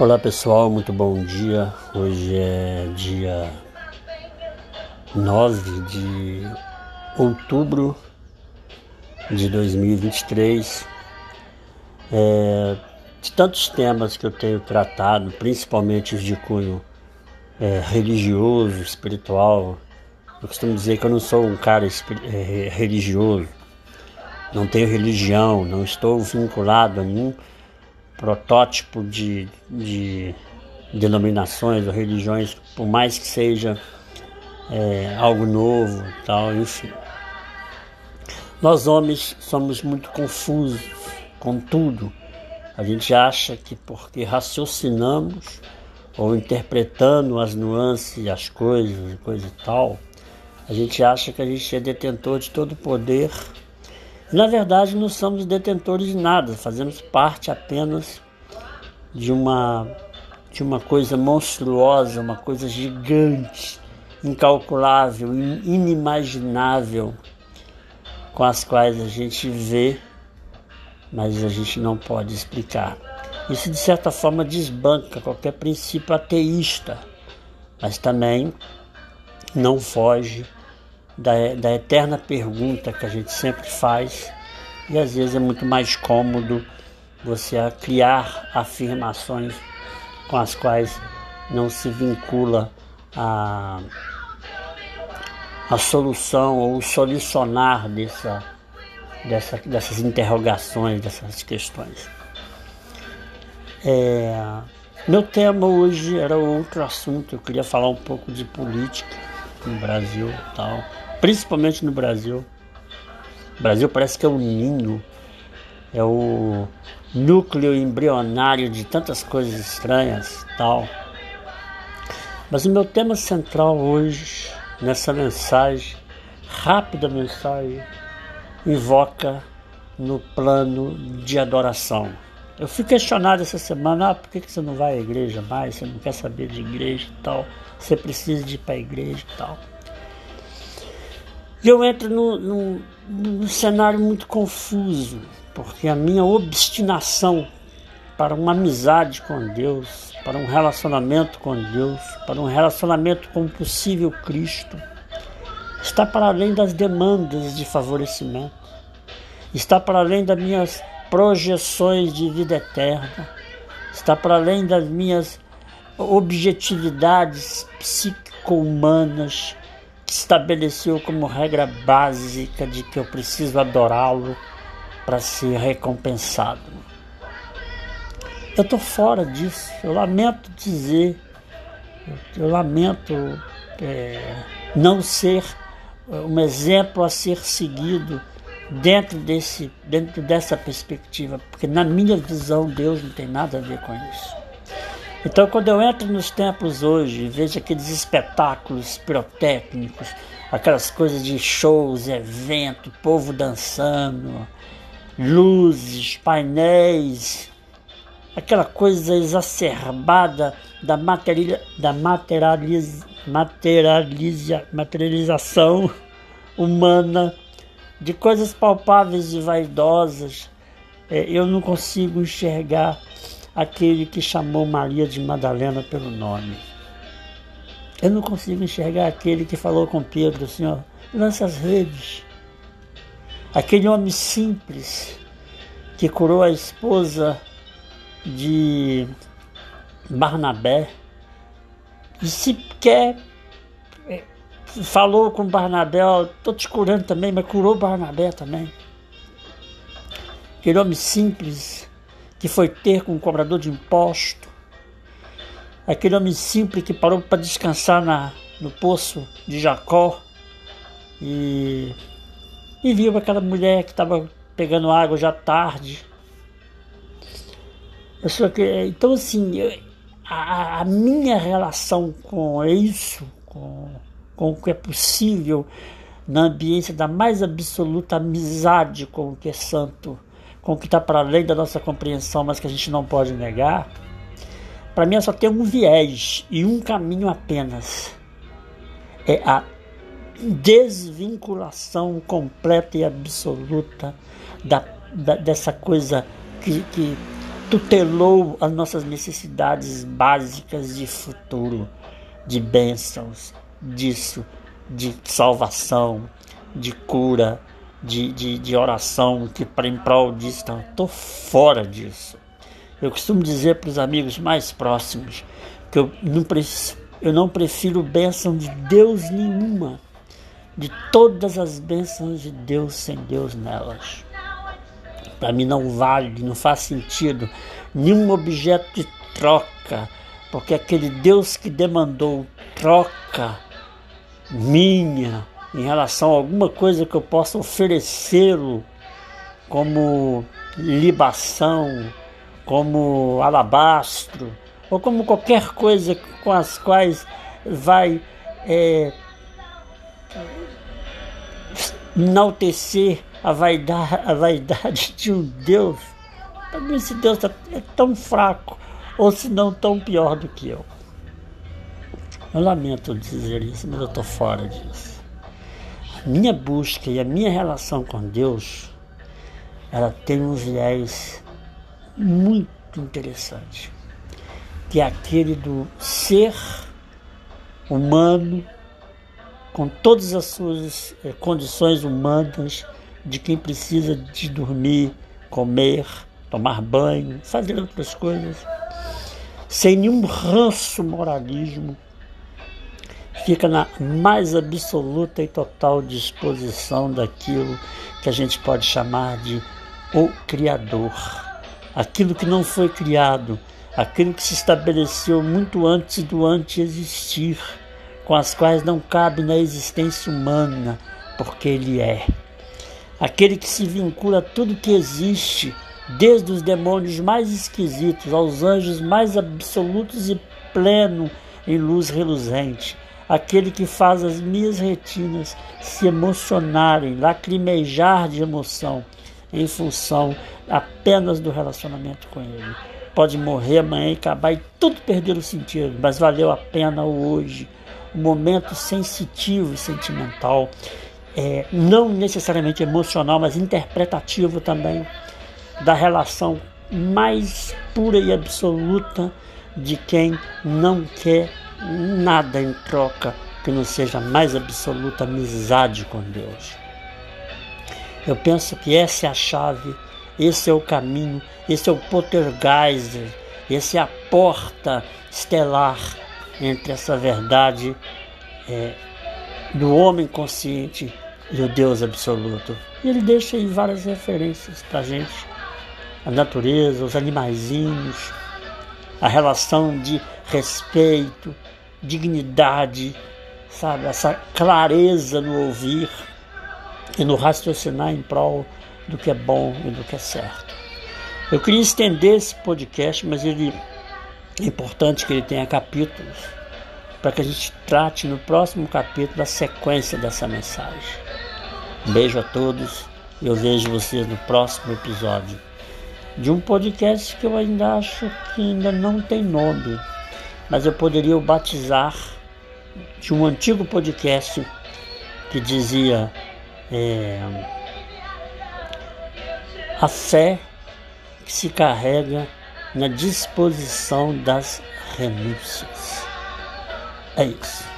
Olá pessoal, muito bom dia. Hoje é dia 9 de outubro de 2023. É, de tantos temas que eu tenho tratado, principalmente os de cunho é, religioso, espiritual, eu costumo dizer que eu não sou um cara é, religioso, não tenho religião, não estou vinculado a nenhum protótipo de, de denominações ou religiões, por mais que seja é, algo novo, tal, enfim. Nós homens somos muito confusos com tudo. A gente acha que porque raciocinamos ou interpretando as nuances, as coisas, coisa e tal, a gente acha que a gente é detentor de todo o poder na verdade, não somos detentores de nada, fazemos parte apenas de uma, de uma coisa monstruosa, uma coisa gigante, incalculável, inimaginável, com as quais a gente vê, mas a gente não pode explicar. Isso, de certa forma, desbanca qualquer princípio ateísta, mas também não foge da, da eterna pergunta que a gente sempre faz, e às vezes é muito mais cômodo você criar afirmações com as quais não se vincula a, a solução ou solucionar dessa, dessa, dessas interrogações, dessas questões. É, meu tema hoje era outro assunto, eu queria falar um pouco de política no Brasil tal principalmente no Brasil. O Brasil parece que é um ninho, é o núcleo embrionário de tantas coisas estranhas tal. Mas o meu tema central hoje, nessa mensagem, rápida mensagem, invoca no plano de adoração. Eu fui questionado essa semana, ah, por que você não vai à igreja mais? Você não quer saber de igreja e tal? Você precisa de ir para a igreja e tal. E eu entro num, num cenário muito confuso, porque a minha obstinação para uma amizade com Deus, para um relacionamento com Deus, para um relacionamento com o possível Cristo, está para além das demandas de favorecimento, está para além das minhas projeções de vida eterna, está para além das minhas objetividades psico-humanas estabeleceu como regra básica de que eu preciso adorá-lo para ser recompensado. Eu estou fora disso, eu lamento dizer, eu lamento é, não ser um exemplo a ser seguido dentro, desse, dentro dessa perspectiva, porque na minha visão Deus não tem nada a ver com isso. Então, quando eu entro nos templos hoje vejo aqueles espetáculos pirotécnicos, aquelas coisas de shows, evento, povo dançando, luzes, painéis, aquela coisa exacerbada da, material, da materializ, materializa, materialização humana, de coisas palpáveis e vaidosas, é, eu não consigo enxergar aquele que chamou Maria de Madalena pelo nome. Eu não consigo enxergar aquele que falou com Pedro, Senhor, lança as redes. Aquele homem simples que curou a esposa de Barnabé e sequer é, falou com Barnabé, estou te curando também, mas curou Barnabé também. Aquele homem simples que foi ter com um cobrador de imposto, aquele homem simples que parou para descansar na, no poço de Jacó e, e viu aquela mulher que estava pegando água já tarde. Que, então, assim, eu, a, a, minha relação com isso, com, com o que é possível na ambiência da mais absoluta amizade com o que é santo, com o que está para além da nossa compreensão, mas que a gente não pode negar, para mim só tem um viés e um caminho apenas. É a desvinculação completa e absoluta da, da dessa coisa que, que tutelou as nossas necessidades básicas de futuro, de bênçãos, disso, de salvação, de cura, de, de, de oração, que para em prol disso, então, estou fora disso. Eu costumo dizer para os amigos mais próximos que eu não, eu não prefiro bênção de Deus nenhuma, de todas as bênçãos de Deus sem Deus nelas. Para mim não vale, não faz sentido nenhum objeto de troca, porque aquele Deus que demandou troca minha em relação a alguma coisa que eu possa oferecê-lo como libação, como alabastro, ou como qualquer coisa com as quais vai é, enaltecer a vaidade, a vaidade de um Deus. Para mim, esse Deus é tão fraco, ou se não tão pior do que eu. Eu lamento dizer isso, mas eu estou fora disso. Minha busca e a minha relação com Deus, ela tem um viés muito interessante, que é aquele do ser humano com todas as suas eh, condições humanas de quem precisa de dormir, comer, tomar banho, fazer outras coisas, sem nenhum ranço moralismo, fica na mais absoluta e total disposição daquilo que a gente pode chamar de o Criador. Aquilo que não foi criado, aquilo que se estabeleceu muito antes do antes existir, com as quais não cabe na existência humana, porque Ele é. Aquele que se vincula a tudo que existe, desde os demônios mais esquisitos aos anjos mais absolutos e pleno em luz reluzente aquele que faz as minhas retinas se emocionarem, lacrimejar de emoção em função apenas do relacionamento com Ele. Pode morrer amanhã e acabar e tudo perder o sentido, mas valeu a pena hoje, um momento sensitivo e sentimental, é, não necessariamente emocional, mas interpretativo também, da relação mais pura e absoluta de quem não quer nada em troca que não seja mais absoluta amizade com Deus. Eu penso que essa é a chave, esse é o caminho, esse é o Pottergeiser, esse é a porta estelar entre essa verdade é, do homem consciente e o Deus absoluto. Ele deixa aí várias referências para a gente. A natureza, os animaizinhos, a relação de respeito, dignidade, sabe? Essa clareza no ouvir e no raciocinar em prol do que é bom e do que é certo. Eu queria estender esse podcast, mas ele é importante que ele tenha capítulos para que a gente trate no próximo capítulo a sequência dessa mensagem. Um beijo a todos e eu vejo vocês no próximo episódio de um podcast que eu ainda acho que ainda não tem nome mas eu poderia o batizar de um antigo podcast que dizia é, a fé que se carrega na disposição das renúncias. É isso.